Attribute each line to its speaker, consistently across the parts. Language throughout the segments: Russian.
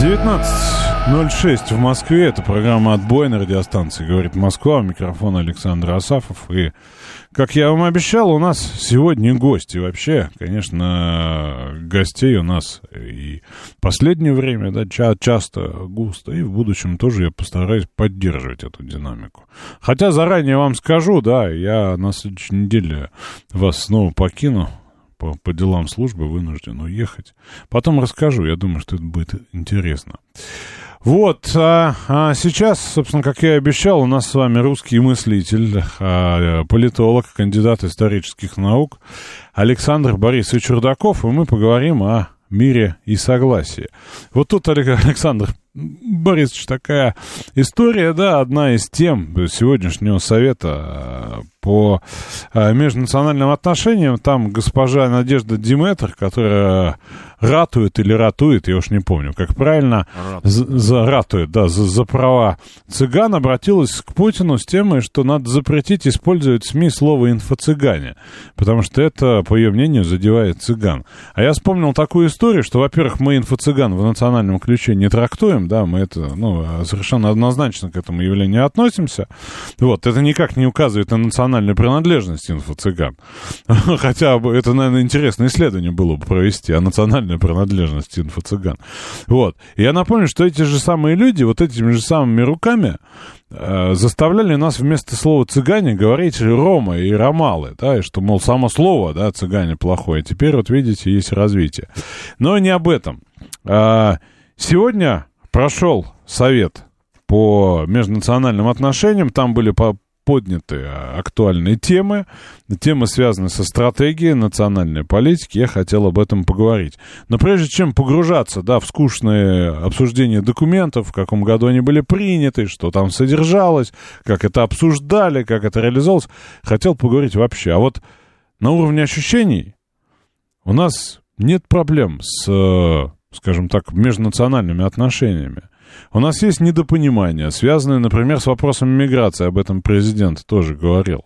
Speaker 1: 19.06 в Москве. Это программа «Отбой» на радиостанции «Говорит Москва». У микрофона Александр Асафов. И, как я вам обещал, у нас сегодня гости. Вообще, конечно, гостей у нас и в последнее время, да, ча- часто, густо. И в будущем тоже я постараюсь поддерживать эту динамику. Хотя заранее вам скажу, да, я на следующей неделе вас снова покину по, по делам службы вынужден уехать. Потом расскажу, я думаю, что это будет интересно. Вот, а, а сейчас, собственно, как я и обещал, у нас с вами русский мыслитель, а, политолог, кандидат исторических наук Александр Борисович Чурдаков, и мы поговорим о мире и согласии. Вот тут, Александр Борисович, такая история, да, одна из тем сегодняшнего совета по межнациональным отношениям. Там госпожа Надежда Диметр, которая ратует или ратует, я уж не помню, как правильно, за, за, ратует, да, за, за права цыган, обратилась к Путину с темой, что надо запретить использовать в СМИ слово «инфо-цыгане», потому что это, по ее мнению, задевает цыган. А я вспомнил такую историю, что, во-первых, мы инфо-цыган в национальном ключе не трактуем, да, мы это, ну, совершенно однозначно к этому явлению относимся. Вот, это никак не указывает на национальную принадлежность инфо-цыган. Хотя это, наверное, интересное исследование было бы провести о национальной принадлежности инфо-цыган. Вот. Я напомню, что эти же самые люди, вот этими же самыми руками э, заставляли нас вместо слова «цыгане» говорить «рома» и «ромалы», да, и что, мол, само слово, да, «цыгане» плохое. Теперь, вот видите, есть развитие. Но не об этом. А, сегодня прошел совет по межнациональным отношениям, там были по подняты актуальные темы, темы, связанные со стратегией национальной политики, я хотел об этом поговорить. Но прежде чем погружаться, да, в скучное обсуждение документов, в каком году они были приняты, что там содержалось, как это обсуждали, как это реализовалось, хотел поговорить вообще. А вот на уровне ощущений у нас нет проблем с, скажем так, межнациональными отношениями. У нас есть недопонимание, связанное, например, с вопросом миграции, об этом президент тоже говорил.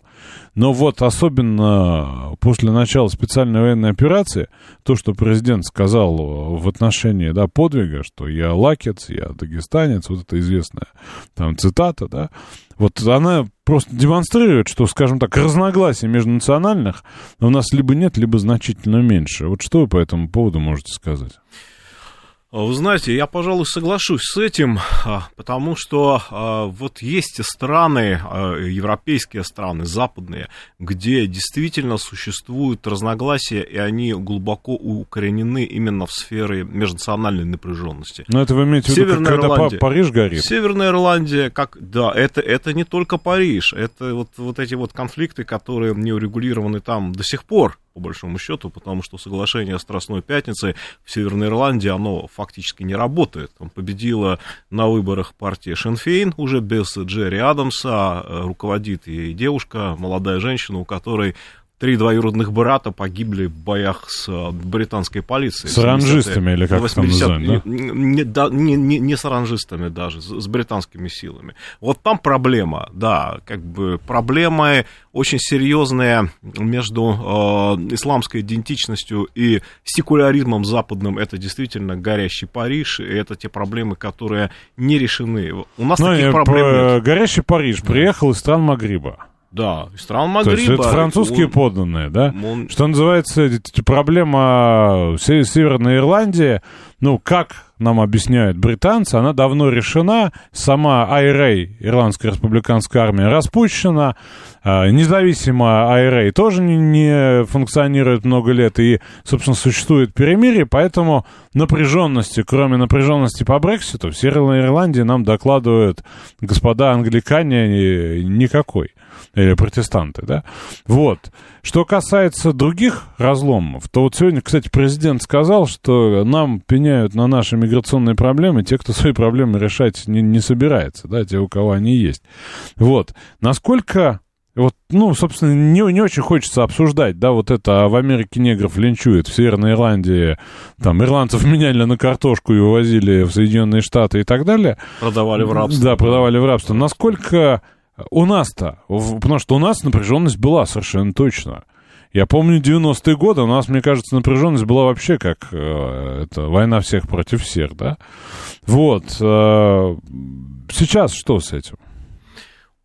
Speaker 1: Но вот особенно после начала специальной военной операции, то, что президент сказал в отношении да, подвига, что я лакец, я дагестанец, вот это известная там цитата, да, вот она просто демонстрирует, что, скажем так, разногласий межнациональных у нас либо нет, либо значительно меньше. Вот что вы по этому поводу можете сказать?
Speaker 2: Вы знаете, я, пожалуй, соглашусь с этим, а, потому что а, вот есть страны, а, европейские страны, западные, где действительно существуют разногласия, и они глубоко укоренены именно в сфере межнациональной напряженности.
Speaker 1: Но это вы имеете в виду, Северная когда Ирландия. Париж горит?
Speaker 2: Северная Ирландия, как, да, это, это не только Париж, это вот, вот эти вот конфликты, которые не урегулированы там до сих пор, по большому счету, потому что соглашение Страстной Пятницы в Северной Ирландии, оно фактически не работает. Там победила на выборах партия Шенфейн, уже без Джерри Адамса, а руководит ей девушка, молодая женщина, у которой три двоюродных брата погибли в боях с э, британской полицией.
Speaker 1: С оранжистами или как 80 там называют,
Speaker 2: да? Не, да, не, не, не с оранжистами даже, с, с британскими силами. Вот там проблема, да, как бы проблема очень серьезная между э, исламской идентичностью и секуляризмом западным. Это действительно горящий Париж, и это те проблемы, которые не решены. У нас ну, таких проблем
Speaker 1: нет. Горящий Париж приехал из стран Магриба.
Speaker 2: Да, из стран Магриба. То есть
Speaker 1: это французские он, подданные, да? Он... Что называется, проблема Северной Ирландии, ну, как нам объясняют британцы, она давно решена. Сама IRA, Ирландская республиканская армия, распущена. А, независимо IRA тоже не, не функционирует много лет и, собственно, существует перемирие, поэтому напряженности, кроме напряженности по Брекситу, в Северной Ирландии нам докладывают господа англикане никакой. Или протестанты, да. Вот. Что касается других разломов, то вот сегодня, кстати, президент сказал, что нам пеняют на наши миграционные проблемы те, кто свои проблемы решать не, не собирается, да, те, у кого они есть. Вот. Насколько вот, ну, собственно, не, не очень хочется обсуждать, да, вот это, а в Америке негров линчуют, в Северной Ирландии, там, ирландцев меняли на картошку и увозили в Соединенные Штаты и так далее.
Speaker 2: Продавали в рабство.
Speaker 1: Да, продавали в рабство. Насколько у нас-то, потому что у нас напряженность была совершенно точно. Я помню 90-е годы, у нас, мне кажется, напряженность была вообще как э, это, война всех против всех, да? Вот. Э, сейчас что с этим?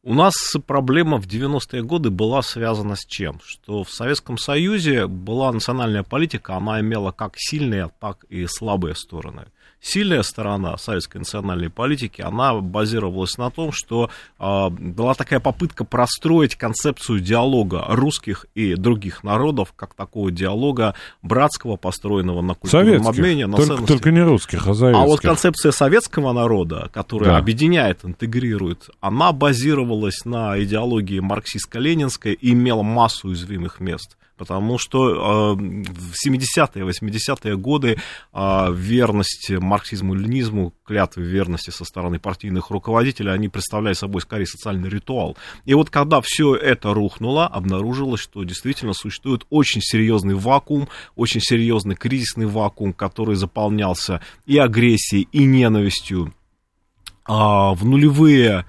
Speaker 2: У нас проблема в 90-е годы была связана с чем? Что в Советском Союзе была национальная политика, она имела как сильные, так и слабые стороны сильная сторона советской национальной политики, она базировалась на том, что э, была такая попытка простроить концепцию диалога русских и других народов, как такого диалога братского, построенного на культурном
Speaker 1: Советских.
Speaker 2: обмене. На
Speaker 1: только, только не русских, а советских.
Speaker 2: А вот концепция советского народа, которая да. объединяет, интегрирует, она базировалась на идеологии марксистско-ленинской и имела массу уязвимых мест потому что э, в 70-е, 80-е годы э, верность марксизму и ленизму, клятвы верности со стороны партийных руководителей, они представляли собой скорее социальный ритуал. И вот когда все это рухнуло, обнаружилось, что действительно существует очень серьезный вакуум, очень серьезный кризисный вакуум, который заполнялся и агрессией, и ненавистью. А в нулевые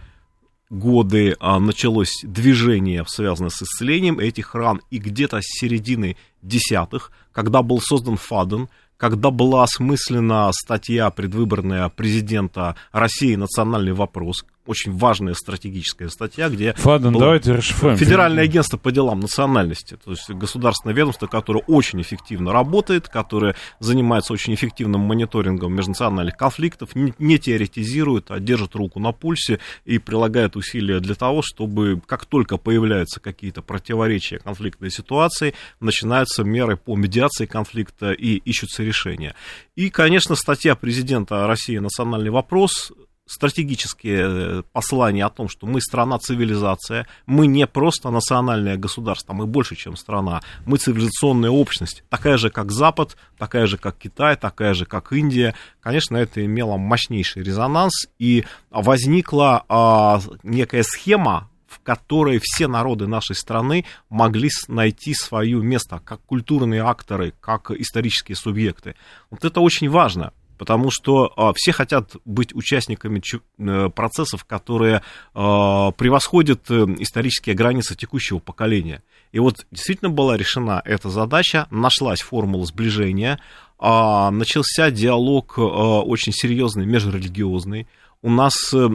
Speaker 2: годы а, началось движение, связанное с исцелением этих ран, и где-то с середины десятых, когда был создан ФАДЕН, когда была осмыслена статья предвыборная президента России «Национальный вопрос», очень важная стратегическая статья, где...
Speaker 1: Фаден, давайте расшифруем.
Speaker 2: Федеральное агентство по делам национальности, то есть государственное ведомство, которое очень эффективно работает, которое занимается очень эффективным мониторингом межнациональных конфликтов, не, не теоретизирует, а держит руку на пульсе и прилагает усилия для того, чтобы как только появляются какие-то противоречия, конфликтные ситуации, начинаются меры по медиации конфликта и ищутся решения. И, конечно, статья президента России «Национальный вопрос» стратегические э, послания о том, что мы страна-цивилизация, мы не просто национальное государство, мы больше, чем страна, мы цивилизационная общность, такая же, как Запад, такая же, как Китай, такая же, как Индия. Конечно, это имело мощнейший резонанс, и возникла а, некая схема, в которой все народы нашей страны могли найти свое место как культурные акторы, как исторические субъекты. Вот это очень важно потому что а, все хотят быть участниками э, процессов, которые а, превосходят э, исторические границы текущего поколения. И вот действительно была решена эта задача, нашлась формула сближения, а, начался диалог очень серьезный, межрелигиозный, у нас э,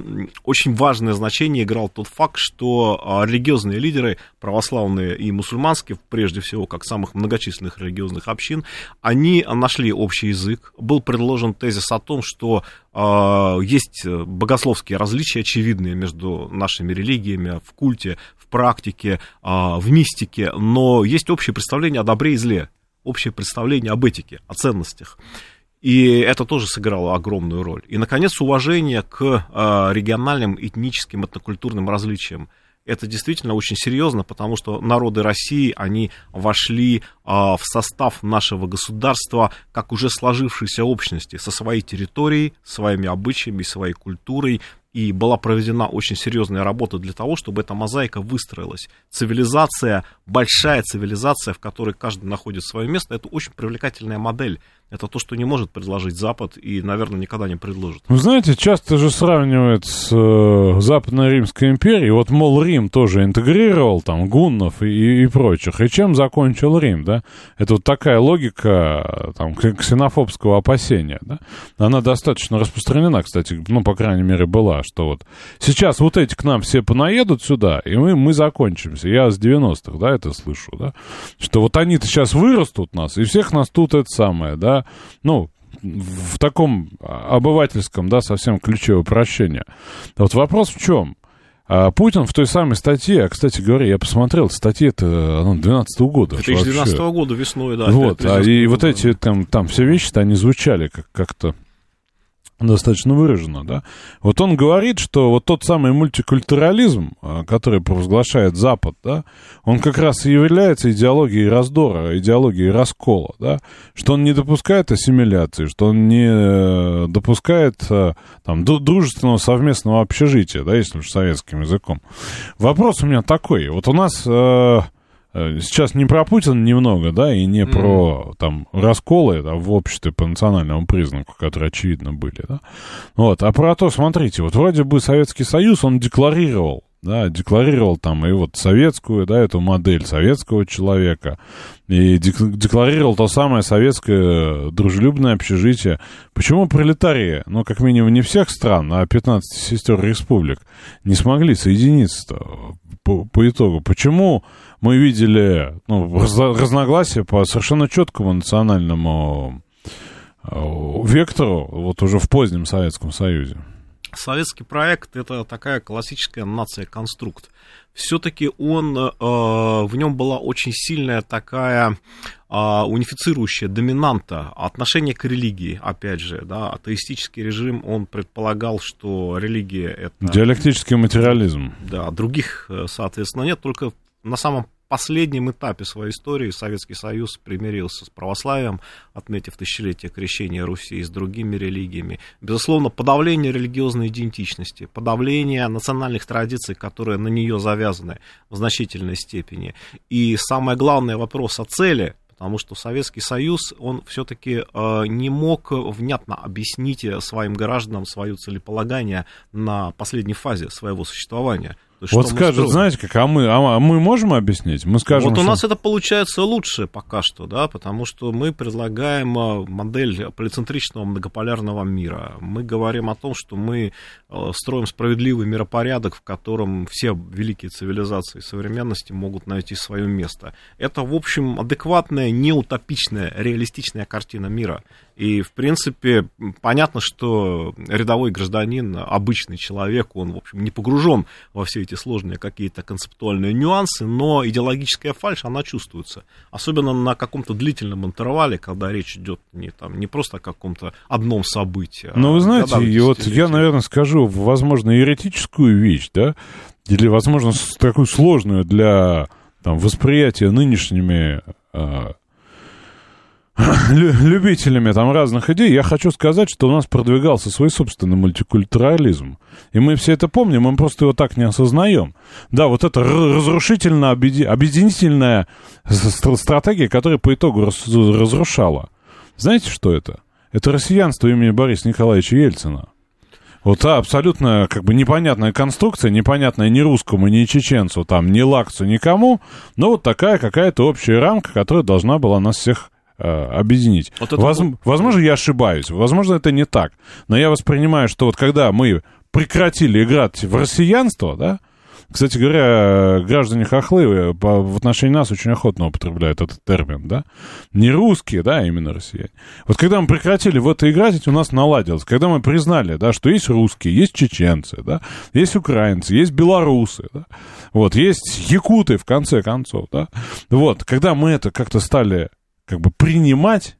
Speaker 2: очень важное значение играл тот факт, что а, религиозные лидеры, православные и мусульманские, прежде всего, как самых многочисленных религиозных общин, они нашли общий язык. Был предложен тезис о том, что э, есть богословские различия очевидные между нашими религиями в культе, в практике, э, в мистике, но есть общее представление о добре и зле, общее представление об этике, о ценностях. И это тоже сыграло огромную роль. И, наконец, уважение к а, региональным этническим, этнокультурным различиям. Это действительно очень серьезно, потому что народы России, они вошли а, в состав нашего государства как уже сложившейся общности со своей территорией, своими обычаями, своей культурой, и была проведена очень серьезная работа для того, чтобы эта мозаика выстроилась. Цивилизация, большая цивилизация, в которой каждый находит свое место, это очень привлекательная модель это то, что не может предложить Запад и, наверное, никогда не предложит.
Speaker 1: Вы знаете, часто же сравнивают с э, Западной Римской империей. Вот, мол, Рим тоже интегрировал там гуннов и, и прочих. И чем закончил Рим, да? Это вот такая логика там ксенофобского опасения, да? Она достаточно распространена, кстати, ну, по крайней мере, была, что вот сейчас вот эти к нам все понаедут сюда, и мы, мы закончимся. Я с 90-х, да, это слышу, да? Что вот они-то сейчас вырастут нас, и всех нас тут это самое, да? ну, в таком обывательском, да, совсем ключе упрощения. Вот вопрос в чем? А Путин в той самой статье, а, кстати говоря, я посмотрел, статья это ну, 12 -го года.
Speaker 2: 2012 -го года весной, да.
Speaker 1: Вот, а и вот эти там, там все вещи-то, они звучали как- как-то достаточно выражено, да. Вот он говорит, что вот тот самый мультикультурализм, а, который провозглашает Запад, да, он как раз и является идеологией раздора, идеологией раскола, да, что он не допускает ассимиляции, что он не э, допускает э, там дружественного совместного общежития, да, если уж советским языком. Вопрос у меня такой, вот у нас э, сейчас не про Путина немного, да, и не про там расколы да, в обществе по национальному признаку, которые очевидно были, да. Вот, а про то, смотрите, вот вроде бы Советский Союз, он декларировал, да, декларировал там и вот советскую, да, эту модель советского человека, и декларировал то самое советское дружелюбное общежитие. Почему пролетарии, ну, как минимум, не всех стран, а 15 сестер республик, не смогли соединиться по, по итогу? Почему мы видели ну, разногласия по совершенно четкому национальному э, вектору вот уже в позднем Советском Союзе.
Speaker 2: Советский проект это такая классическая нация-конструкт. Все-таки он, э, в нем была очень сильная такая э, унифицирующая доминанта отношение к религии, опять же, да, атеистический режим, он предполагал, что религия это...
Speaker 1: Диалектический материализм.
Speaker 2: Да, других, э, соответственно, нет, только на самом последнем этапе своей истории Советский Союз примирился с православием, отметив тысячелетие крещения Руси с другими религиями. Безусловно, подавление религиозной идентичности, подавление национальных традиций, которые на нее завязаны в значительной степени. И самое главное вопрос о цели, потому что Советский Союз, он все-таки э, не мог внятно объяснить своим гражданам свое целеполагание на последней фазе своего существования.
Speaker 1: Вот скажут, знаете, как, а мы, а мы можем объяснить? Мы скажем,
Speaker 2: вот у что... нас это получается лучше пока что, да, потому что мы предлагаем а, модель полицентричного многополярного мира. Мы говорим о том, что мы а, строим справедливый миропорядок, в котором все великие цивилизации современности могут найти свое место. Это, в общем, адекватная, неутопичная, реалистичная картина мира. И, в принципе, понятно, что рядовой гражданин, обычный человек, он, в общем, не погружен во все эти сложные какие-то концептуальные нюансы, но идеологическая фальшь, она чувствуется. Особенно на каком-то длительном интервале, когда речь идет не, там, не просто о каком-то одном событии.
Speaker 1: Ну, вы знаете, и вот я, наверное, скажу, возможно, еретическую вещь, да, или, возможно, такую сложную для там, восприятия нынешними а, любителями там разных идей, я хочу сказать, что у нас продвигался свой собственный мультикультурализм. И мы все это помним, мы просто его так не осознаем. Да, вот это разрушительно объединительная стратегия, которая по итогу разрушала. Знаете, что это? Это россиянство имени Бориса Николаевича Ельцина. Вот та абсолютно как бы непонятная конструкция, непонятная ни русскому, ни чеченцу, там, ни лакцу, никому, но вот такая какая-то общая рамка, которая должна была нас всех объединить. Вот Воз, был... Возможно, я ошибаюсь, возможно, это не так. Но я воспринимаю, что вот когда мы прекратили играть в россиянство, да, кстати говоря, граждане хохлы э, в отношении нас очень охотно употребляют этот термин, да? Не русские, да, а именно россияне. Вот когда мы прекратили в это играть, у нас наладилось. Когда мы признали, да, что есть русские, есть чеченцы, да, есть украинцы, есть белорусы, да, вот, есть якуты, в конце концов, да. Вот, когда мы это как-то стали как бы принимать,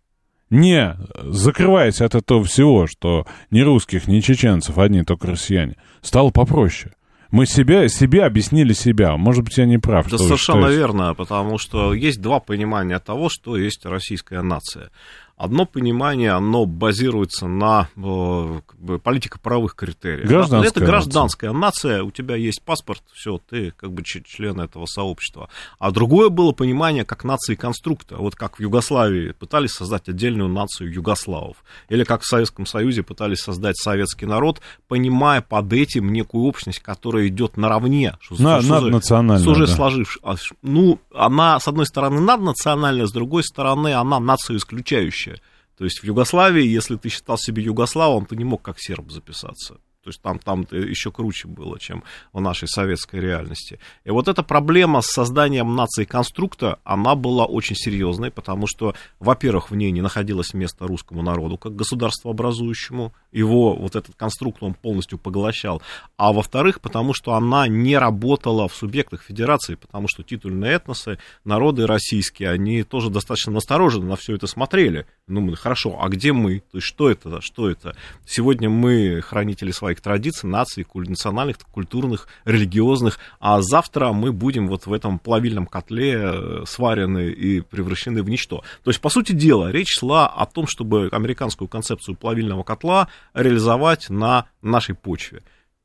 Speaker 1: не закрываясь от этого всего, что ни русских, ни чеченцев, одни только россияне, стало попроще. Мы себе, себе объяснили себя. Может быть, я не прав.
Speaker 2: Это совершенно верно, потому что есть два понимания того, что есть российская нация. Одно понимание, оно базируется на э, как бы, политико-правовых критериях.
Speaker 1: Гражданская
Speaker 2: Это гражданская нация. нация, у тебя есть паспорт, все, ты как бы член этого сообщества. А другое было понимание как нации конструкта. Вот как в Югославии пытались создать отдельную нацию югославов. Или как в Советском Союзе пытались создать советский народ, понимая под этим некую общность, которая идет наравне.
Speaker 1: Что, на, что, наднациональная.
Speaker 2: Уже да. сложившись. А, ну, она, с одной стороны, наднациональная, с другой стороны, она нацию исключающая. То есть в Югославии, если ты считал себя югославом, ты не мог как серб записаться. То есть там, там еще круче было, чем в нашей советской реальности. И вот эта проблема с созданием нации конструкта, она была очень серьезной, потому что, во-первых, в ней не находилось места русскому народу как государствообразующему, его вот этот конструкт он полностью поглощал, а во-вторых, потому что она не работала в субъектах федерации, потому что титульные этносы, народы российские, они тоже достаточно настороженно на все это смотрели, Ну, хорошо, а где мы? То есть, что это? Что это? Сегодня мы хранители своих традиций, наций, национальных, культурных, религиозных, а завтра мы будем вот в этом плавильном котле э, сварены и превращены в ничто. То есть, по сути дела, речь шла о том, чтобы американскую концепцию плавильного котла реализовать на нашей почве.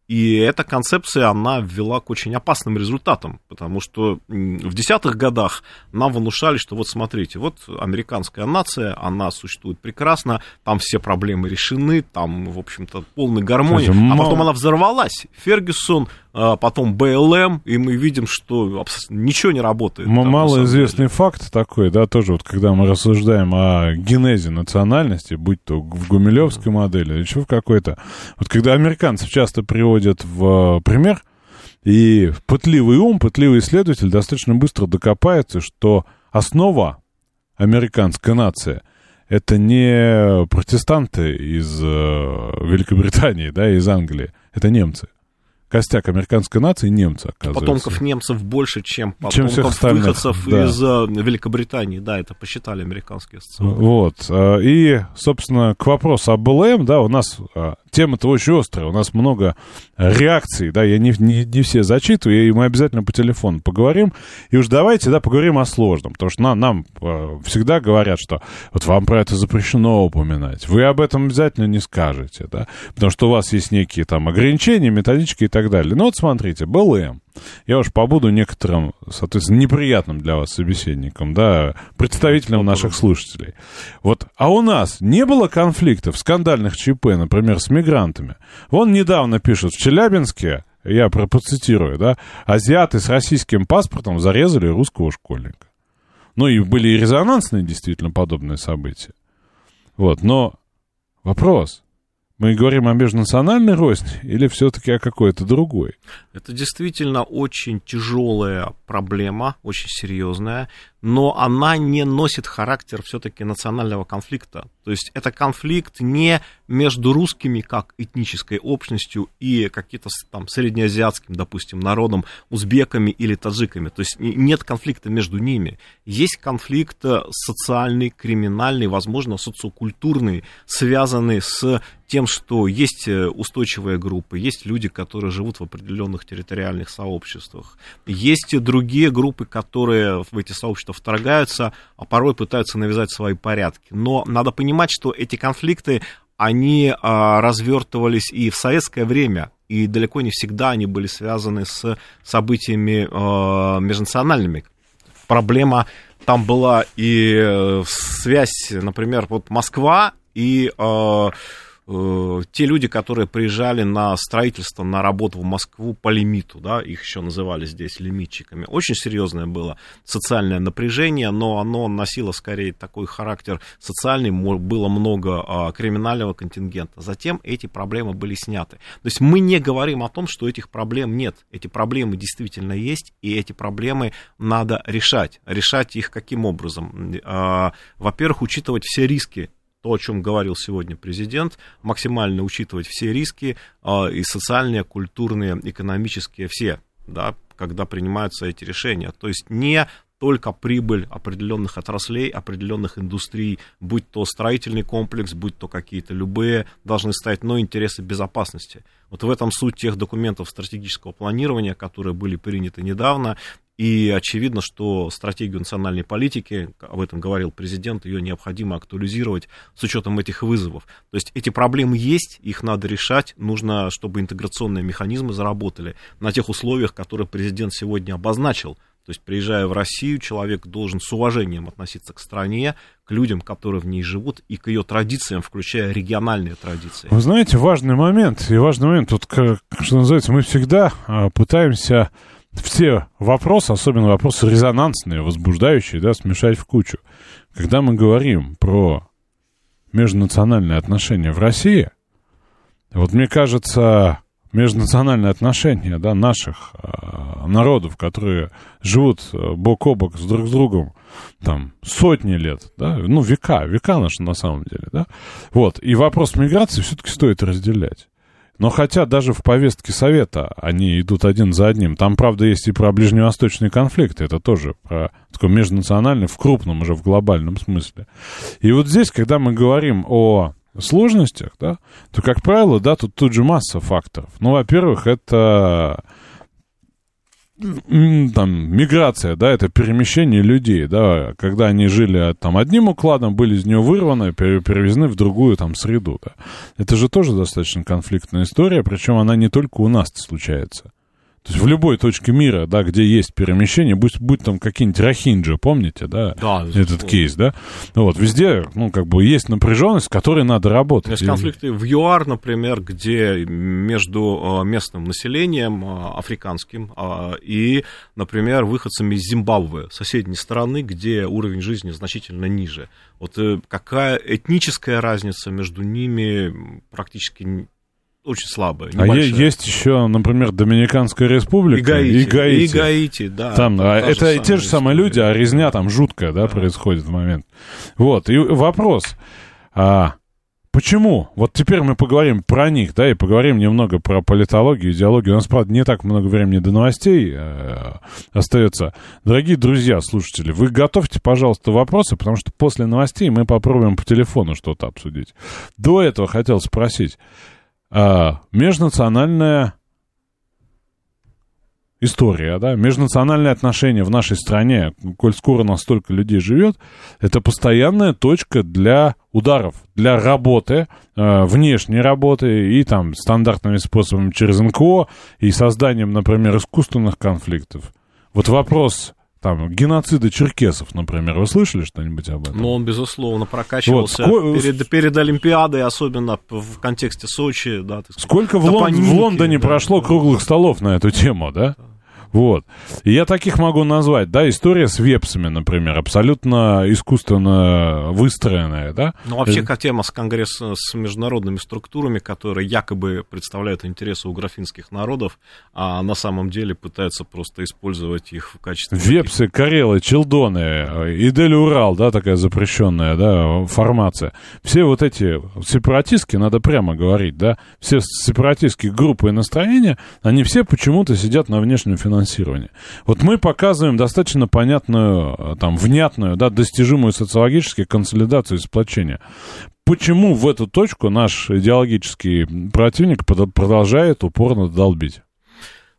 Speaker 2: И эта концепция, она ввела к очень опасным результатам, потому что в десятых годах нам внушали, что вот смотрите, вот американская нация, она существует прекрасно, там все проблемы решены, там, в общем-то, полная гармония, а потом она взорвалась. Фергюсон потом БЛМ, и мы видим, что ничего не работает.
Speaker 1: Малоизвестный факт такой, да, тоже вот когда мы рассуждаем о генезе национальности, будь то в гумилевской модели или еще в какой-то, вот когда американцев часто приводят в пример, и пытливый ум, пытливый исследователь достаточно быстро докопается, что основа американской нации это не протестанты из э, Великобритании, да, из Англии, это немцы костяк американской нации немцы, оказывается.
Speaker 2: Потомков немцев больше, чем потомков чем всех выходцев да. из uh, Великобритании. Да, это посчитали американские социологи.
Speaker 1: Вот. Э, и, собственно, к вопросу об БЛМ, да, у нас э, тема-то очень острая, у нас много реакций, да, я не, не, не все зачитываю, и мы обязательно по телефону поговорим, и уж давайте, да, поговорим о сложном, потому что нам, нам э, всегда говорят, что вот вам про это запрещено упоминать, вы об этом обязательно не скажете, да, потому что у вас есть некие там ограничения, методички и так далее. Ну вот смотрите, БЛМ, я уж побуду некоторым, соответственно, неприятным для вас собеседником, да, представителем наших слушателей. Вот, а у нас не было конфликтов, скандальных ЧП, например, с мигрантами? Вон недавно пишут, в Челябинске, я процитирую, да, азиаты с российским паспортом зарезали русского школьника. Ну и были и резонансные действительно подобные события. Вот, но вопрос, мы говорим о межнациональной розни или все-таки о какой-то другой?
Speaker 2: Это действительно очень тяжелая проблема, очень серьезная но она не носит характер все-таки национального конфликта. То есть это конфликт не между русскими как этнической общностью и каким-то там среднеазиатским, допустим, народом, узбеками или таджиками. То есть нет конфликта между ними. Есть конфликт э, социальный, криминальный, возможно, социокультурный, связанный с тем, что есть э, устойчивые группы, есть люди, которые живут в определенных территориальных сообществах, есть другие группы, которые в эти сообщества что вторгаются, а порой пытаются навязать свои порядки. Но надо понимать, что эти конфликты, они а, развертывались и в советское время, и далеко не всегда они были связаны с событиями а, межнациональными. Проблема там была и э, связь, например, вот Москва и а, Э, те люди, которые приезжали на строительство, на работу в Москву по лимиту, да, их еще называли здесь лимитчиками, очень серьезное было социальное напряжение, но оно носило скорее такой характер социальный, было много а, криминального контингента. Затем эти проблемы были сняты. То есть мы не говорим о том, что этих проблем нет. Эти проблемы действительно есть, и эти проблемы надо решать. Решать их каким образом? А, во-первых, учитывать все риски то, о чем говорил сегодня президент, максимально учитывать все риски э, и социальные, культурные, экономические, все, да, когда принимаются эти решения. То есть не только прибыль определенных отраслей, определенных индустрий, будь то строительный комплекс, будь то какие-то любые, должны стоять, но интересы безопасности. Вот в этом суть тех документов стратегического планирования, которые были приняты недавно, и очевидно, что стратегию национальной политики, об этом говорил президент, ее необходимо актуализировать с учетом этих вызовов. То есть эти проблемы есть, их надо решать, нужно, чтобы интеграционные механизмы заработали на тех условиях, которые президент сегодня обозначил. То есть, приезжая в Россию, человек должен с уважением относиться к стране, к людям, которые в ней живут, и к ее традициям, включая региональные традиции.
Speaker 1: Вы знаете, важный момент, и важный момент, тут, что называется, мы всегда а, пытаемся все вопросы, особенно вопросы резонансные, возбуждающие, да, смешать в кучу. Когда мы говорим про межнациональные отношения в России, вот мне кажется, межнациональные отношения да, наших э, народов, которые живут э, бок о бок с друг с другом там сотни лет, да, ну века, века наши на самом деле, да, вот, и вопрос миграции все-таки стоит разделять. Но хотя даже в повестке Совета они идут один за одним. Там, правда, есть и про ближневосточные конфликты. Это тоже про такой межнациональный, в крупном уже, в глобальном смысле. И вот здесь, когда мы говорим о сложностях, да, то, как правило, да, тут тут же масса факторов. Ну, во-первых, это там, миграция, да, это перемещение людей, да, когда они жили там одним укладом, были из нее вырваны, перевезены в другую там среду, да. Это же тоже достаточно конфликтная история, причем она не только у нас случается. То есть в любой точке мира, да, где есть перемещение, будь, будь там какие-нибудь рахинджи, помните, да,
Speaker 2: да
Speaker 1: этот кейс, да? Вот, везде, ну, как бы есть напряженность, с которой надо работать.
Speaker 2: Есть конфликты в ЮАР, например, где между э, местным населением э, африканским э, и, например, выходцами из Зимбабве, соседней страны, где уровень жизни значительно ниже. Вот какая этническая разница между ними практически очень слабая.
Speaker 1: А есть еще, например, Доминиканская республика
Speaker 2: и Гаити. И Гаити, и Гаити да.
Speaker 1: Там, а, это те же самые люди, а резня там жуткая, да, да, происходит в момент. Вот, и вопрос. А, почему? Вот теперь мы поговорим про них, да, и поговорим немного про политологию, идеологию. У нас, правда, не так много времени до новостей э, остается. Дорогие друзья, слушатели, вы готовьте, пожалуйста, вопросы, потому что после новостей мы попробуем по телефону что-то обсудить. До этого хотел спросить а, межнациональная история, да, межнациональные отношения в нашей стране, коль скоро настолько людей живет, это постоянная точка для ударов, для работы, э, внешней работы и там стандартными способами через НКО и созданием, например, искусственных конфликтов. Вот вопрос там, геноцида черкесов, например. Вы слышали что-нибудь об этом?
Speaker 2: Ну, он, безусловно, прокачивался вот, перед, перед Олимпиадой, особенно в контексте Сочи. Да,
Speaker 1: Сколько в, Лон, в Лондоне да, прошло да, круглых столов на эту тему, да? да. Вот. И я таких могу назвать, да, история с вепсами, например, абсолютно искусственно выстроенная, да.
Speaker 2: Ну, вообще, как тема с конгресса с международными структурами, которые якобы представляют интересы у графинских народов, а на самом деле пытаются просто использовать их в качестве...
Speaker 1: Вепсы, Карелы, Челдоны, Идель Урал, да, такая запрещенная, да, формация. Все вот эти сепаратистские, надо прямо говорить, да, все сепаратистские группы и настроения, они все почему-то сидят на внешнем финансировании финансирования. Вот мы показываем достаточно понятную, э, там, внятную, да, достижимую социологически консолидацию и сплочение. Почему в эту точку наш идеологический противник продолжает упорно долбить?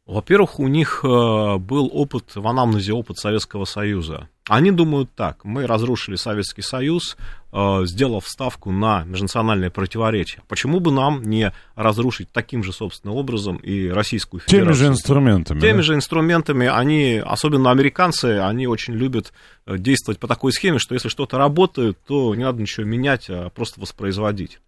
Speaker 2: Во-первых, у них э, был опыт, в анамнезе опыт Советского Союза. Они думают так, мы разрушили Советский Союз, э, сделав ставку на межнациональные противоречия. Почему бы нам не разрушить таким же, собственным образом, и Российскую Федерацию?
Speaker 1: Теми же инструментами.
Speaker 2: Теми да? же инструментами. Они, особенно американцы, они очень любят э, действовать по такой схеме, что если что-то работает, то не надо ничего менять, а просто воспроизводить.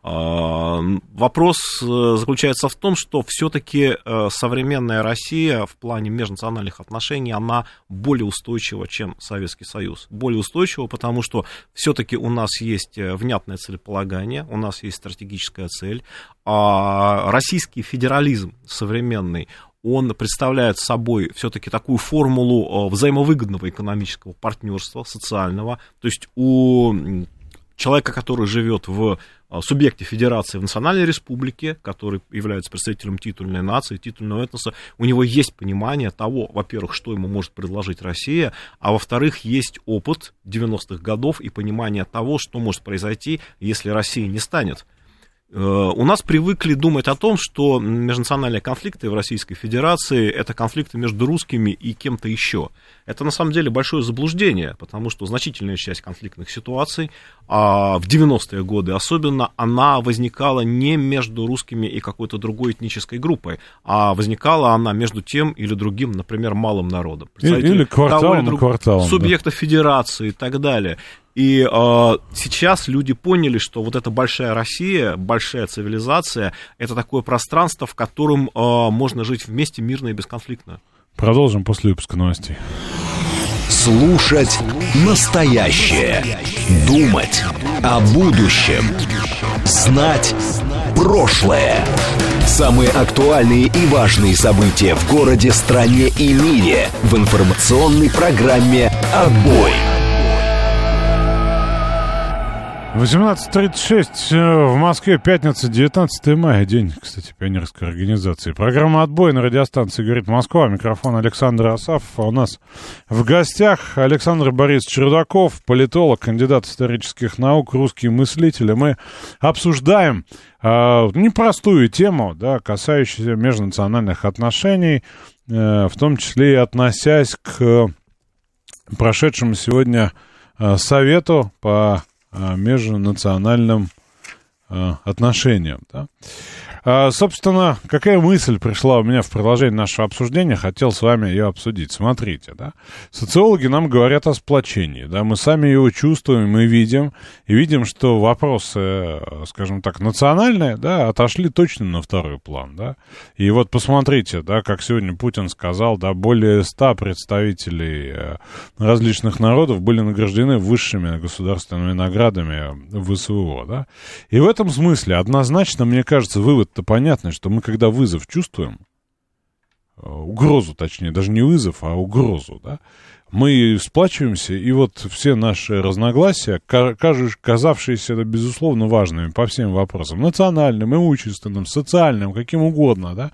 Speaker 2: А, вопрос э, заключается в том, что все-таки э, современная Россия в плане межнациональных отношений, она более устойчива, чем Советский Союз. Более устойчива, потому что все-таки у нас есть э, внятное целеполагание, у нас есть стратегическая цель. А российский федерализм современный, он представляет собой все-таки такую формулу взаимовыгодного экономического партнерства, социального. То есть у человека, который живет в субъекте федерации в национальной республике, который является представителем титульной нации, титульного этноса, у него есть понимание того, во-первых, что ему может предложить Россия, а во-вторых, есть опыт 90-х годов и понимание того, что может произойти, если Россия не станет Э, у нас привыкли думать о том, что межнациональные конфликты в Российской Федерации это конфликты между русскими и кем-то еще. Это на самом деле большое заблуждение, потому что значительная часть конфликтных ситуаций а в 90-е годы особенно, она возникала не между русскими и какой-то другой этнической группой, а возникала она между тем или другим, например, малым народом.
Speaker 1: Или кварталом, друг... кварталом.
Speaker 2: Субъекта да. федерации и так далее. И э, сейчас люди поняли, что вот эта большая Россия, большая цивилизация, это такое пространство, в котором э, можно жить вместе мирно и бесконфликтно.
Speaker 1: Продолжим после выпуска новостей.
Speaker 3: Слушать настоящее. Думать о будущем. Знать прошлое. Самые актуальные и важные события в городе, стране и мире в информационной программе «Отбой».
Speaker 1: 18.36 э, в Москве, пятница, 19 мая, день, кстати, пионерской организации. Программа «Отбой» на радиостанции «Говорит Москва». Микрофон Александр Асафов. А у нас в гостях Александр Борис Чердаков, политолог, кандидат исторических наук, русский мыслитель. И мы обсуждаем э, непростую тему, да, касающуюся межнациональных отношений, э, в том числе и относясь к прошедшему сегодня э, совету по межнациональным а, отношениям. Да? А, собственно, какая мысль пришла у меня в продолжение нашего обсуждения, хотел с вами ее обсудить. Смотрите, да, социологи нам говорят о сплочении, да, мы сами его чувствуем и видим, и видим, что вопросы, скажем так, национальные, да, отошли точно на второй план, да, и вот посмотрите, да, как сегодня Путин сказал, да, более ста представителей э, различных народов были награждены высшими государственными наградами в ВСУ, да, и в этом смысле однозначно, мне кажется, вывод вывод-то понятный, что мы когда вызов чувствуем, э, угрозу, точнее, даже не вызов, а угрозу, да, мы сплачиваемся, и вот все наши разногласия, казавшиеся, безусловно, важными по всем вопросам, национальным, имущественным, социальным, каким угодно, да,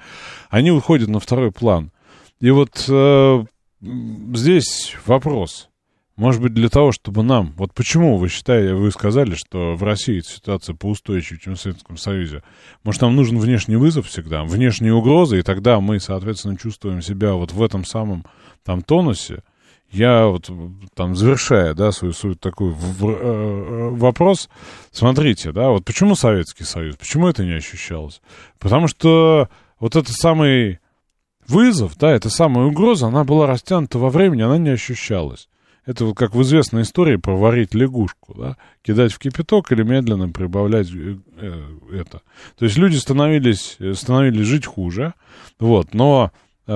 Speaker 1: они уходят на второй план. И вот э, здесь вопрос – может быть, для того, чтобы нам... Вот почему вы считаете, вы сказали, что в России ситуация поустойчивее, чем в Советском Союзе? Может, нам нужен внешний вызов всегда, внешние угрозы, и тогда мы, соответственно, чувствуем себя вот в этом самом там тонусе? Я вот там завершая, да, свой, свой такой в, э, вопрос, смотрите, да, вот почему Советский Союз, почему это не ощущалось? Потому что вот этот самый вызов, да, эта самая угроза, она была растянута во времени, она не ощущалась. Это вот как в известной истории про варить лягушку, да? Кидать в кипяток или медленно прибавлять э, э, это. То есть люди становились, э, становились жить хуже, вот, но э,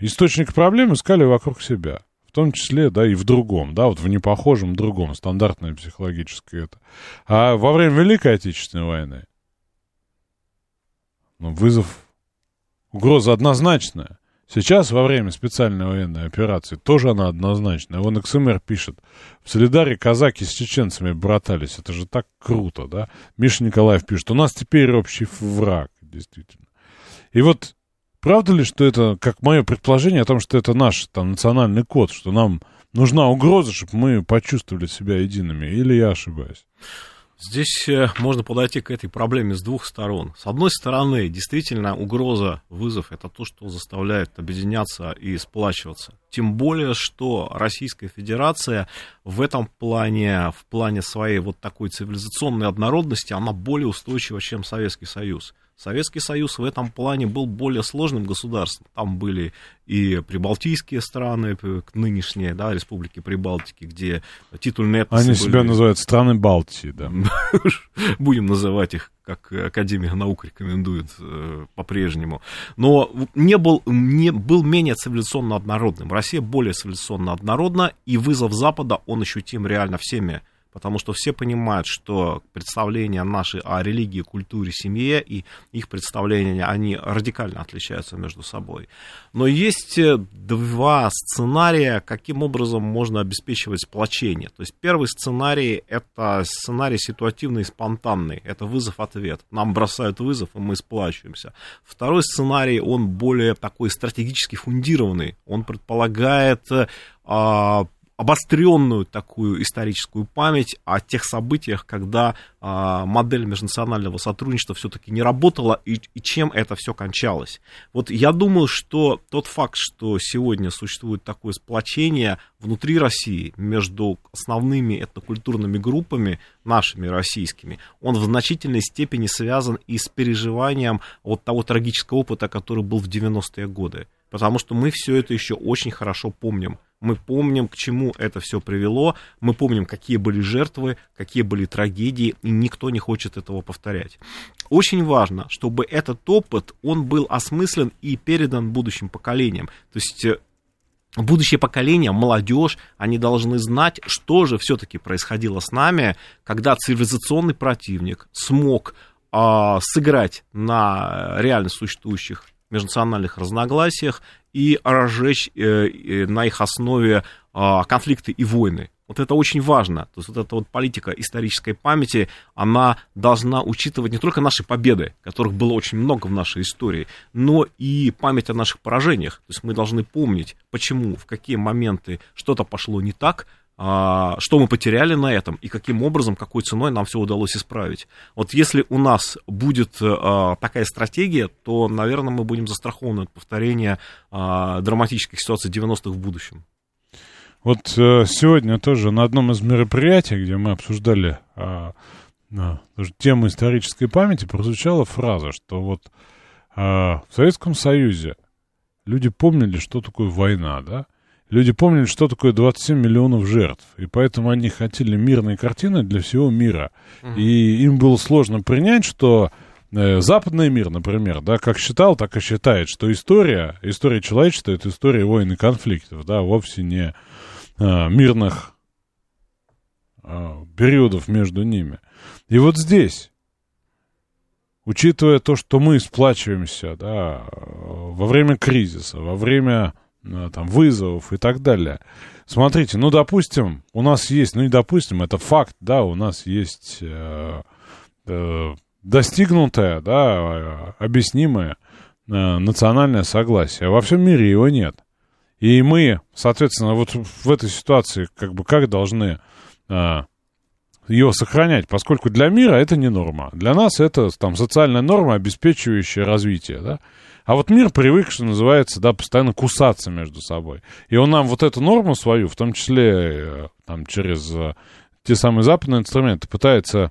Speaker 1: источник проблем искали вокруг себя. В том числе, да, и в другом, да, вот в непохожем другом, стандартное психологическое это. А во время Великой Отечественной войны ну, вызов, угроза однозначная. Сейчас, во время специальной военной операции, тоже она однозначная. Вон XMR пишет, в Солидаре казаки с чеченцами братались. Это же так круто, да? Миша Николаев пишет, у нас теперь общий враг, действительно. И вот правда ли, что это, как мое предположение о том, что это наш там национальный код, что нам нужна угроза, чтобы мы почувствовали себя едиными, или я ошибаюсь?
Speaker 2: Здесь э, можно подойти к этой проблеме с двух сторон. С одной стороны, действительно, угроза, вызов – это то, что заставляет объединяться и сплачиваться. Тем более, что Российская Федерация в этом плане, в плане своей вот такой цивилизационной однородности, она более устойчива, чем Советский Союз. Советский Союз в этом плане был более сложным государством. Там были и прибалтийские страны, нынешние, да, республики Прибалтики, где титульные
Speaker 1: этносы Они были... себя называют страны Балтии, да.
Speaker 2: Будем называть их, как Академия наук рекомендует э, по-прежнему. Но не был, не был менее цивилизационно однородным. Россия более цивилизационно однородна, и вызов Запада, он ощутим реально всеми потому что все понимают, что представления наши о религии, культуре, семье и их представления, они радикально отличаются между собой. Но есть э, два сценария, каким образом можно обеспечивать сплочение. То есть первый сценарий – это сценарий ситуативный и спонтанный, это вызов-ответ. Нам бросают вызов, и мы сплачиваемся. Второй сценарий, он более такой стратегически фундированный, он предполагает а, обостренную такую историческую память о тех событиях, когда а, модель межнационального сотрудничества все-таки не работала и, и чем это все кончалось. Вот я думаю, что тот факт, что сегодня существует такое сплочение внутри России между основными этнокультурными группами, нашими российскими, он в значительной степени связан и с переживанием вот того трагического опыта, который был в 90-е годы. Потому что мы все это еще очень хорошо помним мы помним, к чему это все привело, мы помним, какие были жертвы, какие были трагедии, и никто не хочет этого повторять. Очень важно, чтобы этот опыт, он был осмыслен и передан будущим поколениям. То есть э, будущее поколение, молодежь, они должны знать, что же все-таки происходило с нами, когда цивилизационный противник смог э, сыграть на реально существующих межнациональных разногласиях и разжечь э, на их основе а, конфликты и войны. Вот это очень важно. То есть вот эта вот политика исторической памяти, она должна учитывать не только наши победы, которых было очень много в нашей истории, но и память о наших поражениях. То есть мы должны помнить, почему, в какие моменты что-то пошло не так, что мы потеряли на этом и каким образом, какой ценой нам все удалось исправить. Вот если у нас будет а, такая стратегия, то, наверное, мы будем застрахованы от повторения а, драматических ситуаций 90-х в будущем.
Speaker 1: Вот э, сегодня тоже на одном из мероприятий, где мы обсуждали э, э, тему исторической памяти, прозвучала фраза, что вот э, в Советском Союзе люди помнили, что такое война, да? Люди помнили, что такое 27 миллионов жертв, и поэтому они хотели мирной картины для всего мира. Mm-hmm. И им было сложно принять, что э, западный мир, например, да, как считал, так и считает, что история, история человечества — это история войн и конфликтов, да, вовсе не а, мирных а, периодов между ними. И вот здесь, учитывая то, что мы сплачиваемся да, во время кризиса, во время там, вызовов и так далее, смотрите, ну, допустим, у нас есть, ну, не допустим, это факт, да, у нас есть э, э, достигнутое, да, объяснимое э, национальное согласие. Во всем мире его нет. И мы, соответственно, вот в этой ситуации как бы как должны а, ее сохранять, поскольку для мира это не норма. Для нас это там социальная норма, обеспечивающая развитие, да. А вот мир привык, что называется, да, постоянно кусаться между собой. И он нам вот эту норму свою, в том числе э, там через э, те самые западные инструменты, пытается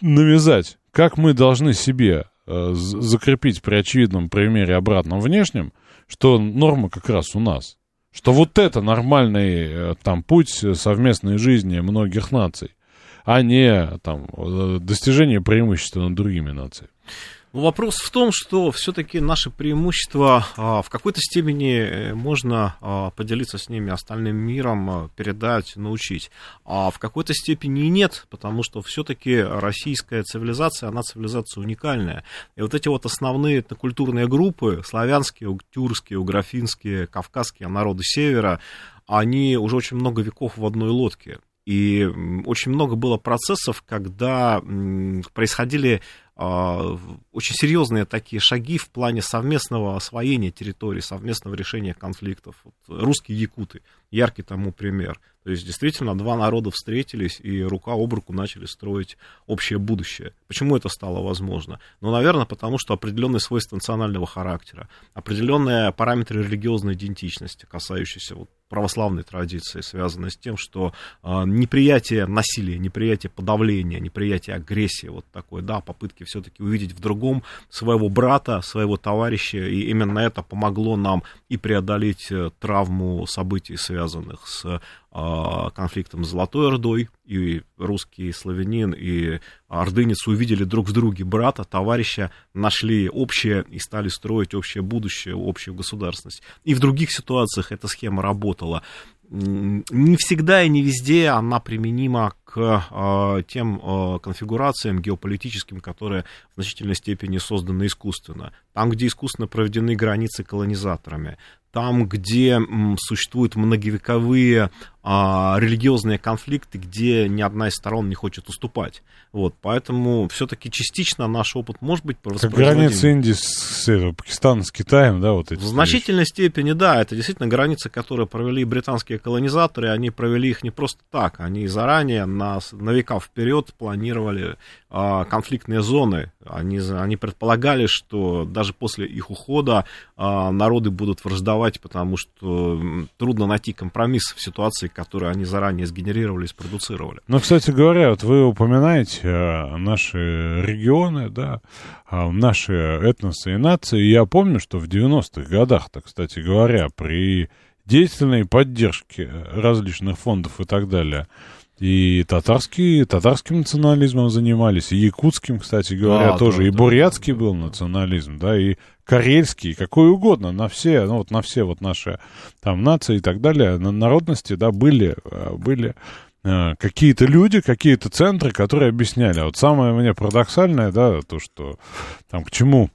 Speaker 1: навязать, как мы должны себе э, закрепить при очевидном примере обратном внешнем, что норма как раз у нас. Что вот это нормальный там путь совместной жизни многих наций, а не там достижение преимущества над другими нациями.
Speaker 2: Вопрос в том, что все-таки наши преимущества а, в какой-то степени э, можно а, поделиться с ними остальным миром, а, передать, научить. А в какой-то степени нет, потому что все-таки российская цивилизация, она цивилизация уникальная. И вот эти вот основные этнокультурные группы, славянские, тюркские, уграфинские, кавказские народы севера, они уже очень много веков в одной лодке. И очень много было процессов, когда происходили очень серьезные такие шаги в плане совместного освоения территории, совместного решения конфликтов. Вот русские якуты, яркий тому пример. То есть, действительно, два народа встретились и рука об руку начали строить общее будущее. Почему это стало возможно? Ну, наверное, потому что определенные свойства национального характера, определенные параметры религиозной идентичности, касающиеся вот православной традиции, связанные с тем, что э, неприятие насилия, неприятие подавления, неприятие агрессии, вот такое, да, попытки все-таки увидеть в другом своего брата, своего товарища, и именно это помогло нам и преодолеть э, травму событий, связанных с а, конфликтом с Золотой Ордой, и русский славянин, и ордынец увидели друг в друге брата, товарища, нашли общее и стали строить общее будущее, общую государственность. И в других ситуациях эта схема работала. Не всегда и не везде она применима к э, тем э, конфигурациям геополитическим, которые в значительной степени созданы искусственно. Там, где искусственно проведены границы колонизаторами, там, где существуют многовековые а, религиозные конфликты, где ни одна из сторон не хочет уступать. Вот, поэтому все-таки частично наш опыт может быть
Speaker 1: по граница Индии с, с Пакистаном, с Китаем, да, вот эти.
Speaker 2: В значительной вещи. степени, да, это действительно границы, которые провели британские колонизаторы, они провели их не просто так, они заранее на, на века вперед планировали а, конфликтные зоны. Они, они предполагали, что даже после их ухода а, народы будут враждовать, потому что трудно найти компромисс в ситуации, которые они заранее сгенерировали и спродуцировали.
Speaker 1: Ну, кстати говоря, вот вы упоминаете а, наши регионы, да, наши этносы и нации. Я помню, что в 90-х годах, так, кстати говоря, при деятельной поддержке различных фондов и так далее, и татарский, татарским национализмом занимались, и якутским, кстати говоря, а, тоже, да, и бурятский да, был национализм, да, и карельский, какой угодно, на все, ну вот на все вот наши там нации и так далее, на народности, да, были, э, были э, какие-то люди, какие-то центры, которые объясняли. Вот самое мне парадоксальное, да, то, что там к чему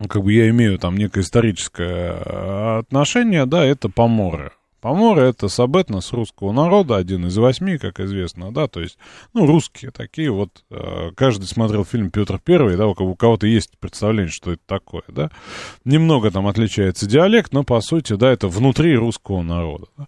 Speaker 1: ну, как бы я имею там некое историческое э, отношение, да, это поморы Поморы это сабэтнос русского народа, один из восьми, как известно, да, то есть, ну, русские такие вот, э, каждый смотрел фильм Петр Первый, да, у кого- у кого-то есть представление, что это такое, да. Немного там отличается диалект, но, по сути, да, это внутри русского народа. да.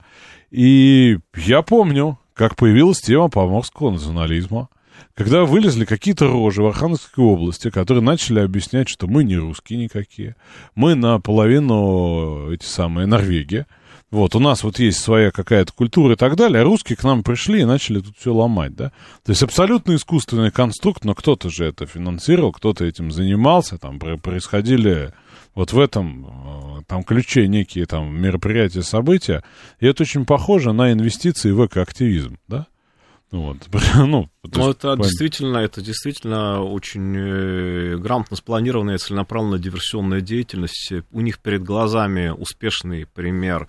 Speaker 1: И я помню, как появилась тема поморского национализма, когда вылезли какие-то рожи в Архангельской области, которые начали объяснять, что мы не русские никакие, мы наполовину эти самые Норвегия, вот, у нас вот есть своя какая-то культура и так далее, а русские к нам пришли и начали тут все ломать, да. То есть абсолютно искусственный конструкт, но кто-то же это финансировал, кто-то этим занимался, там про- происходили вот в этом э, там ключе некие там мероприятия, события, и это очень похоже на инвестиции в экоактивизм, да? Вот, ну,
Speaker 2: Ну, это
Speaker 1: пон-
Speaker 2: действительно, это действительно очень э, грамотно спланированная целенаправленная диверсионная деятельность. У них перед глазами успешный пример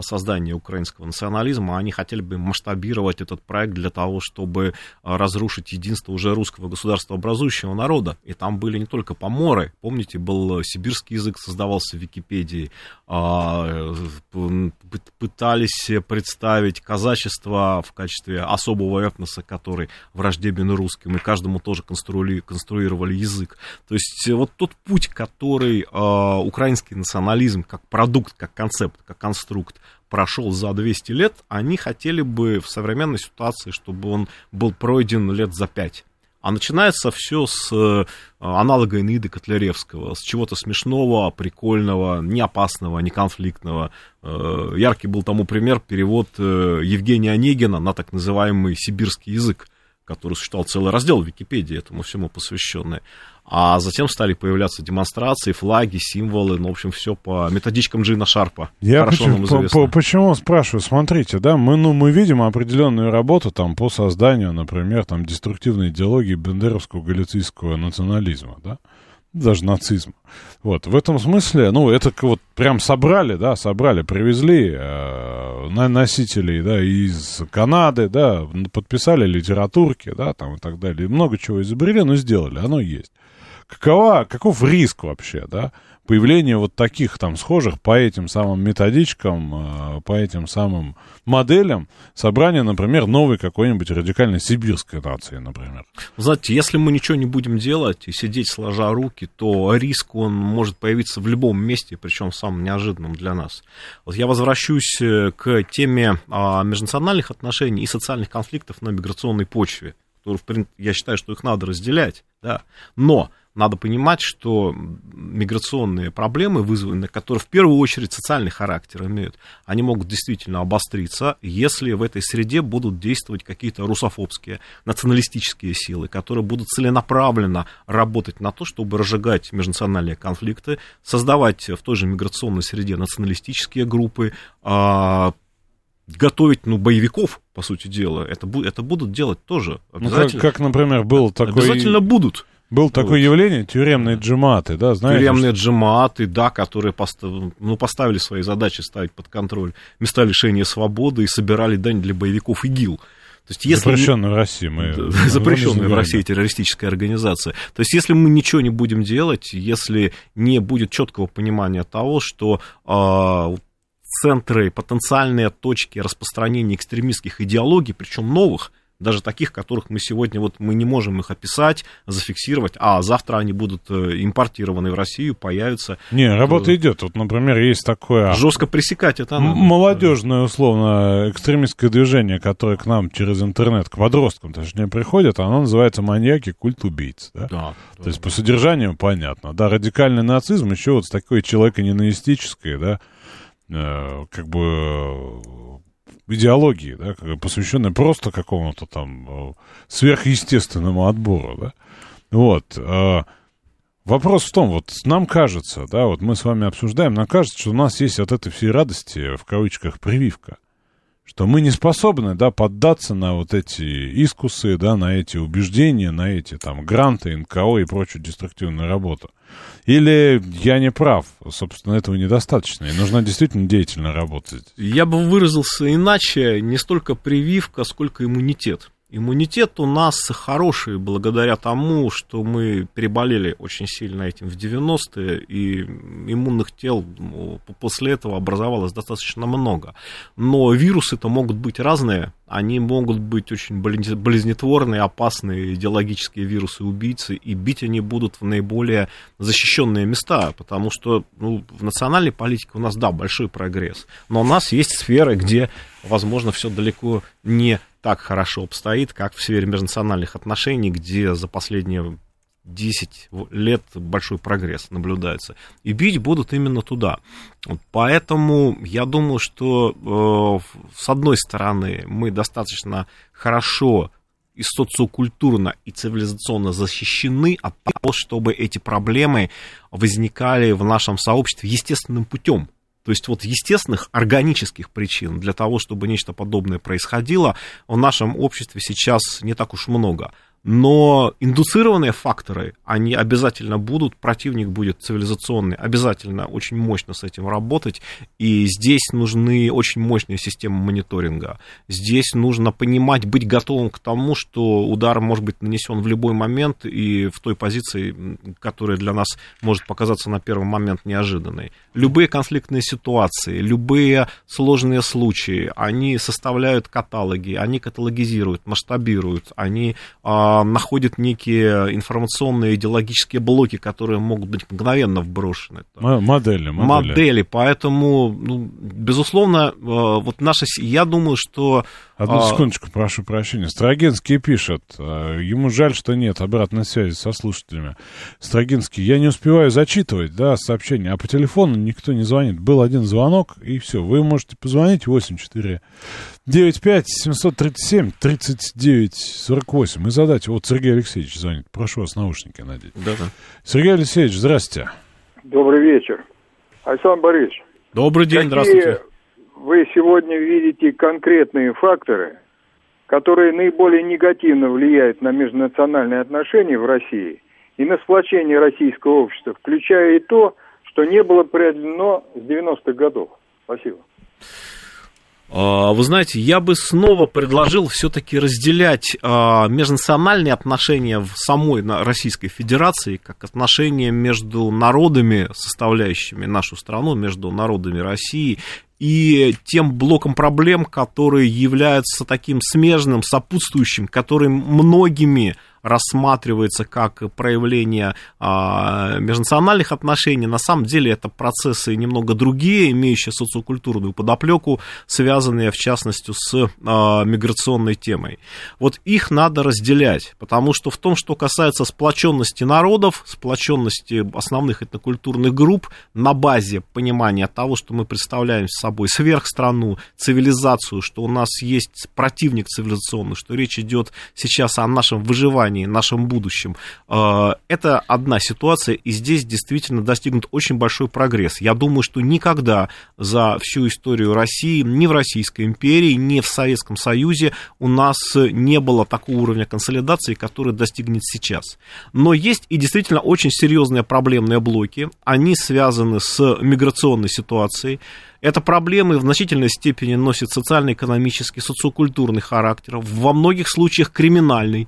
Speaker 2: создания украинского национализма. Они хотели бы масштабировать этот проект для того, чтобы а, разрушить единство уже русского государства образующего народа. И там были не только поморы. Помните, был сибирский язык, создавался в Википедии. А, э, Пытались представить казачество в качестве особого этноса, который враждебен русским, и каждому тоже конструировали, конструировали язык. То есть э, вот тот путь, который э, украинский национализм как продукт, как концепт, как конструкт прошел за 200 лет, они хотели бы в современной ситуации, чтобы он был пройден лет за 5. А начинается все с э, аналога Энеиды Котляревского, с чего-то смешного, прикольного, не опасного, не конфликтного. Э, яркий был тому пример перевод э, Евгения Онегина на так называемый сибирский язык, который существовал целый раздел в Википедии этому всему посвященный. А затем стали появляться демонстрации, флаги, символы, ну, в общем, все по методичкам Джина Шарпа.
Speaker 1: Я
Speaker 2: Хорошо нам
Speaker 1: почему, по-
Speaker 2: известно.
Speaker 1: по- почему спрашиваю? Смотрите, да, мы, ну, мы видим определенную работу там по созданию, например, там деструктивной идеологии бендеровского галицийского национализма, да, даже нацизма. Вот, в этом смысле, ну, это вот прям собрали, да, собрали, привезли э, носителей, да, из Канады, да, подписали литературки, да, там и так далее, много чего изобрели, но сделали, оно есть. Какова, каков риск вообще, да, появления вот таких там схожих по этим самым методичкам, э, по этим самым моделям собрания, например, новой какой-нибудь радикальной сибирской нации, например.
Speaker 2: Знаете, если мы ничего не будем делать и сидеть сложа руки, то риск, он может появиться в любом месте, причем самым неожиданным для нас. Вот я возвращусь э, к теме а, межнациональных отношений и социальных конфликтов на миграционной почве. которые, в прин- Я считаю, что их надо разделять, да. Но надо понимать, что миграционные проблемы, вызванные, которые в первую очередь социальный характер имеют, они могут действительно обостриться, если в этой среде будут действовать какие-то русофобские, националистические силы, которые будут целенаправленно работать на то, чтобы разжигать межнациональные конфликты, создавать в той же миграционной среде националистические группы, а, готовить, ну, боевиков, по сути дела. Это, это будут делать тоже.
Speaker 1: Ну, как, как, например, был такой,
Speaker 2: обязательно будут.
Speaker 1: Был такое
Speaker 2: Вот.
Speaker 1: явление тюремные джематы, да, знаете?
Speaker 2: Тюремные джематы, да, которые постав- ну, поставили свои задачи ставить под контроль места лишения свободы и собирали дань для боевиков ИГИЛ. То есть, если мы-
Speaker 1: Запрещенную в России. Мы,
Speaker 2: запрещенная в. России террористическая организация. То есть, если мы ничего не будем делать, если не будет четкого понимания того, что а, центры, потенциальные точки распространения экстремистских идеологий, причем новых, даже таких, которых мы сегодня вот мы не можем их описать, зафиксировать, а завтра они будут э, импортированы в Россию, появятся.
Speaker 1: Не, работа идет. Вот, например, есть такое...
Speaker 2: Жестко пресекать это надо.
Speaker 1: Молодежное, условно, экстремистское движение, которое к нам через интернет, к подросткам, точнее, приходит, оно называется «Маньяки. Культ убийц». Да?
Speaker 2: Да,
Speaker 1: То есть по содержанию понятно. Да, радикальный нацизм еще вот с такой человеконенавистической, да, э, как бы идеологией, да, посвященной просто какому-то там э, сверхъестественному отбору, да. Вот. э, Вопрос в том, вот нам кажется, да, вот мы с вами обсуждаем, нам кажется, что у нас есть от этой всей радости, в кавычках, прививка. Что мы не способны, да, поддаться на вот эти искусы, да, на эти убеждения, на эти там гранты, НКО и прочую деструктивную работу. Или я не прав, собственно, этого недостаточно, и нужно действительно деятельно работать.
Speaker 2: Я бы выразился иначе, не столько прививка, сколько иммунитет. Иммунитет у нас хороший благодаря тому, что мы переболели очень сильно этим в 90-е, и иммунных тел ну, после этого образовалось достаточно много. Но вирусы-то могут быть разные, они могут быть очень болезнетворные, опасные идеологические вирусы-убийцы, и бить они будут в наиболее защищенные места, потому что ну, в национальной политике у нас, да, большой прогресс, но у нас есть сферы, где, возможно, все далеко не так хорошо обстоит, как в сфере межнациональных отношений, где за последние 10 лет большой прогресс наблюдается. И бить будут именно туда. Поэтому я думаю, что э, с одной стороны мы достаточно хорошо и социокультурно и цивилизационно защищены от того, чтобы эти проблемы возникали в нашем сообществе естественным путем. То есть вот естественных, органических причин для того, чтобы нечто подобное происходило, в нашем обществе сейчас не так уж много. Но индуцированные факторы, они обязательно будут, противник будет цивилизационный, обязательно очень мощно с этим работать, и здесь нужны очень мощные системы мониторинга. Здесь нужно понимать, быть готовым к тому, что удар может быть нанесен в любой момент и в той позиции, которая для нас может показаться на первый момент неожиданной. Любые конфликтные ситуации, любые сложные случаи, они составляют каталоги, они каталогизируют, масштабируют, они а, находит некие информационные идеологические блоки, которые могут быть мгновенно вброшены.
Speaker 1: Модели, модели.
Speaker 2: Модели, поэтому, ну, безусловно, э, вот наша, я думаю, что
Speaker 1: Одну а... секундочку, прошу прощения. Строгинский пишет, э, ему жаль, что нет обратной связи со слушателями. Строгинский, я не успеваю зачитывать, да, сообщения, а по телефону никто не звонит. Был один звонок, и все. Вы можете позвонить 8495 737 39 48 и задать. Вот Сергей Алексеевич звонит. Прошу вас наушники надеть. Да-да. Сергей Алексеевич, здравствуйте.
Speaker 4: Добрый вечер. Александр Борисович.
Speaker 2: Добрый день, какие... здравствуйте
Speaker 4: вы сегодня видите конкретные факторы, которые наиболее негативно влияют на межнациональные отношения в России и на сплочение российского общества, включая и то, что не было преодолено с 90-х годов. Спасибо.
Speaker 2: А, вы знаете, я бы снова предложил все-таки разделять а, межнациональные отношения в самой Российской Федерации как отношения между народами, составляющими нашу страну, между народами России и тем блоком проблем, который является таким смежным, сопутствующим, который многими рассматривается как проявление а, межнациональных отношений. На самом деле это процессы немного другие, имеющие социокультурную подоплеку, связанные в частности с а, миграционной темой. Вот их надо разделять, потому что в том, что касается сплоченности народов, сплоченности основных этнокультурных групп на базе понимания того, что мы представляем собой сверхстрану, цивилизацию, что у нас есть противник цивилизационный, что речь идет сейчас о нашем выживании компании, нашем будущем. А, это одна ситуация, и здесь действительно достигнут очень большой прогресс. Я думаю, что никогда за всю историю России, ни в Российской империи, ни в Советском Союзе у нас не было такого уровня консолидации, который достигнет сейчас. Но есть и действительно очень серьезные проблемные блоки. Они связаны с миграционной ситуацией. Эта проблема в значительной степени носит социально-экономический, социокультурный характер, во многих случаях криминальный.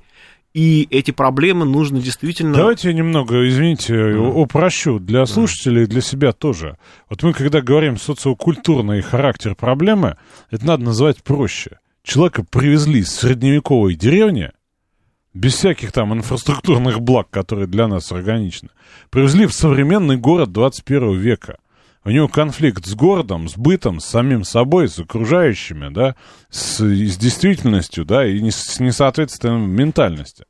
Speaker 2: И эти проблемы нужно действительно...
Speaker 1: Давайте я немного, извините, mm. упрощу для слушателей и для себя тоже. Вот мы, когда говорим социокультурный характер проблемы, это надо называть проще. Человека привезли из средневековой деревни, без всяких там инфраструктурных благ, которые для нас органичны, привезли в современный город 21 века. У него конфликт с городом, с бытом, с самим собой, с окружающими, да, с, с действительностью, да, и не, с несоответствием ментальности.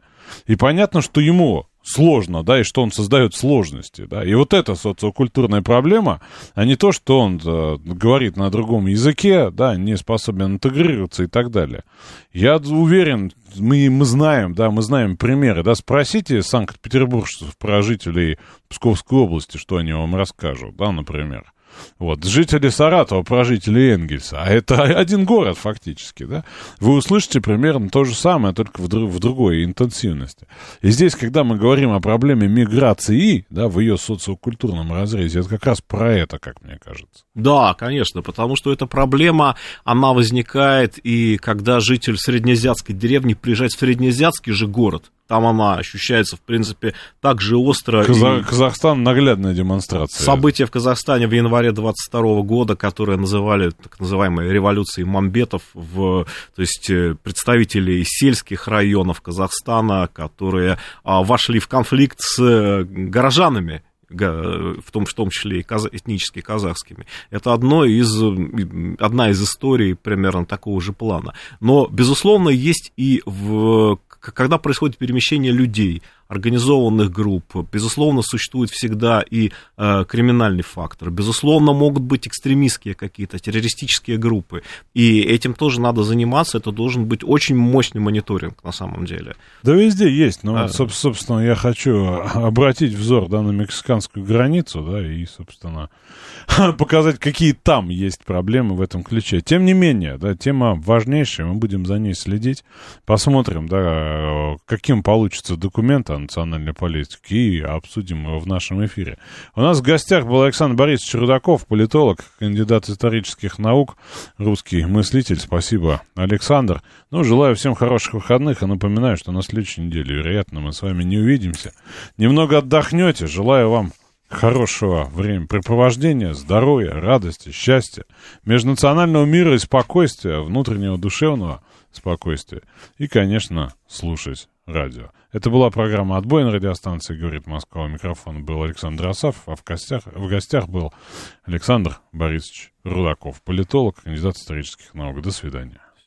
Speaker 1: И понятно, что ему сложно, да, и что он создает сложности, да. И вот эта социокультурная проблема, а не то, что он да, говорит на другом языке, да, не способен интегрироваться и так далее. Я уверен, мы, мы знаем, да, мы знаем примеры, да, спросите санкт-петербуржцев про жителей Псковской области, что они вам расскажут, да, например. Вот, жители Саратова, прожители Энгельса, а это один город фактически, да, вы услышите примерно то же самое, только в, в другой интенсивности. И здесь, когда мы говорим о проблеме миграции, да, в ее социокультурном разрезе, это как раз про это, как мне кажется.
Speaker 2: Да, конечно, потому что эта проблема, она возникает и когда житель среднеазиатской деревни приезжает в среднеазиатский же город, там она ощущается, в принципе, так же остро.
Speaker 1: Казах, и... Казахстан наглядная демонстрация.
Speaker 2: События в Казахстане в январе 22 года, которые называли так называемой революцией мамбетов, в, то есть э, представители сельских районов Казахстана, которые а, вошли в конфликт с э, горожанами в том, в том числе и каз, этнически казахскими. Это одно из, одна из историй примерно такого же плана. Но, безусловно, есть и в когда происходит перемещение людей, организованных групп, безусловно, существует всегда и э, криминальный фактор, безусловно, могут быть экстремистские какие-то, террористические группы, и этим тоже надо заниматься, это должен быть очень мощный мониторинг на самом деле.
Speaker 1: Да везде есть, но, а... собственно, я хочу обратить взор да, на мексиканскую границу, да, и, собственно, показать, какие там есть проблемы в этом ключе. Тем не менее, да, тема важнейшая, мы будем за ней следить, посмотрим, да, каким получится документ, национальной политики и обсудим его в нашем эфире. У нас в гостях был Александр Борисович Рудаков, политолог, кандидат исторических наук, русский мыслитель. Спасибо, Александр. Ну, желаю всем хороших выходных и напоминаю, что на следующей неделе, вероятно, мы с вами не увидимся. Немного отдохнете. Желаю вам хорошего времяпрепровождения, здоровья, радости, счастья, межнационального мира и спокойствия, внутреннего душевного спокойствия. И, конечно, слушать радио. Это была программа «Отбой» на радиостанции «Говорит Москва». У микрофона был Александр Асафов, а в гостях, в гостях был Александр Борисович Рудаков, политолог, кандидат исторических наук. До свидания.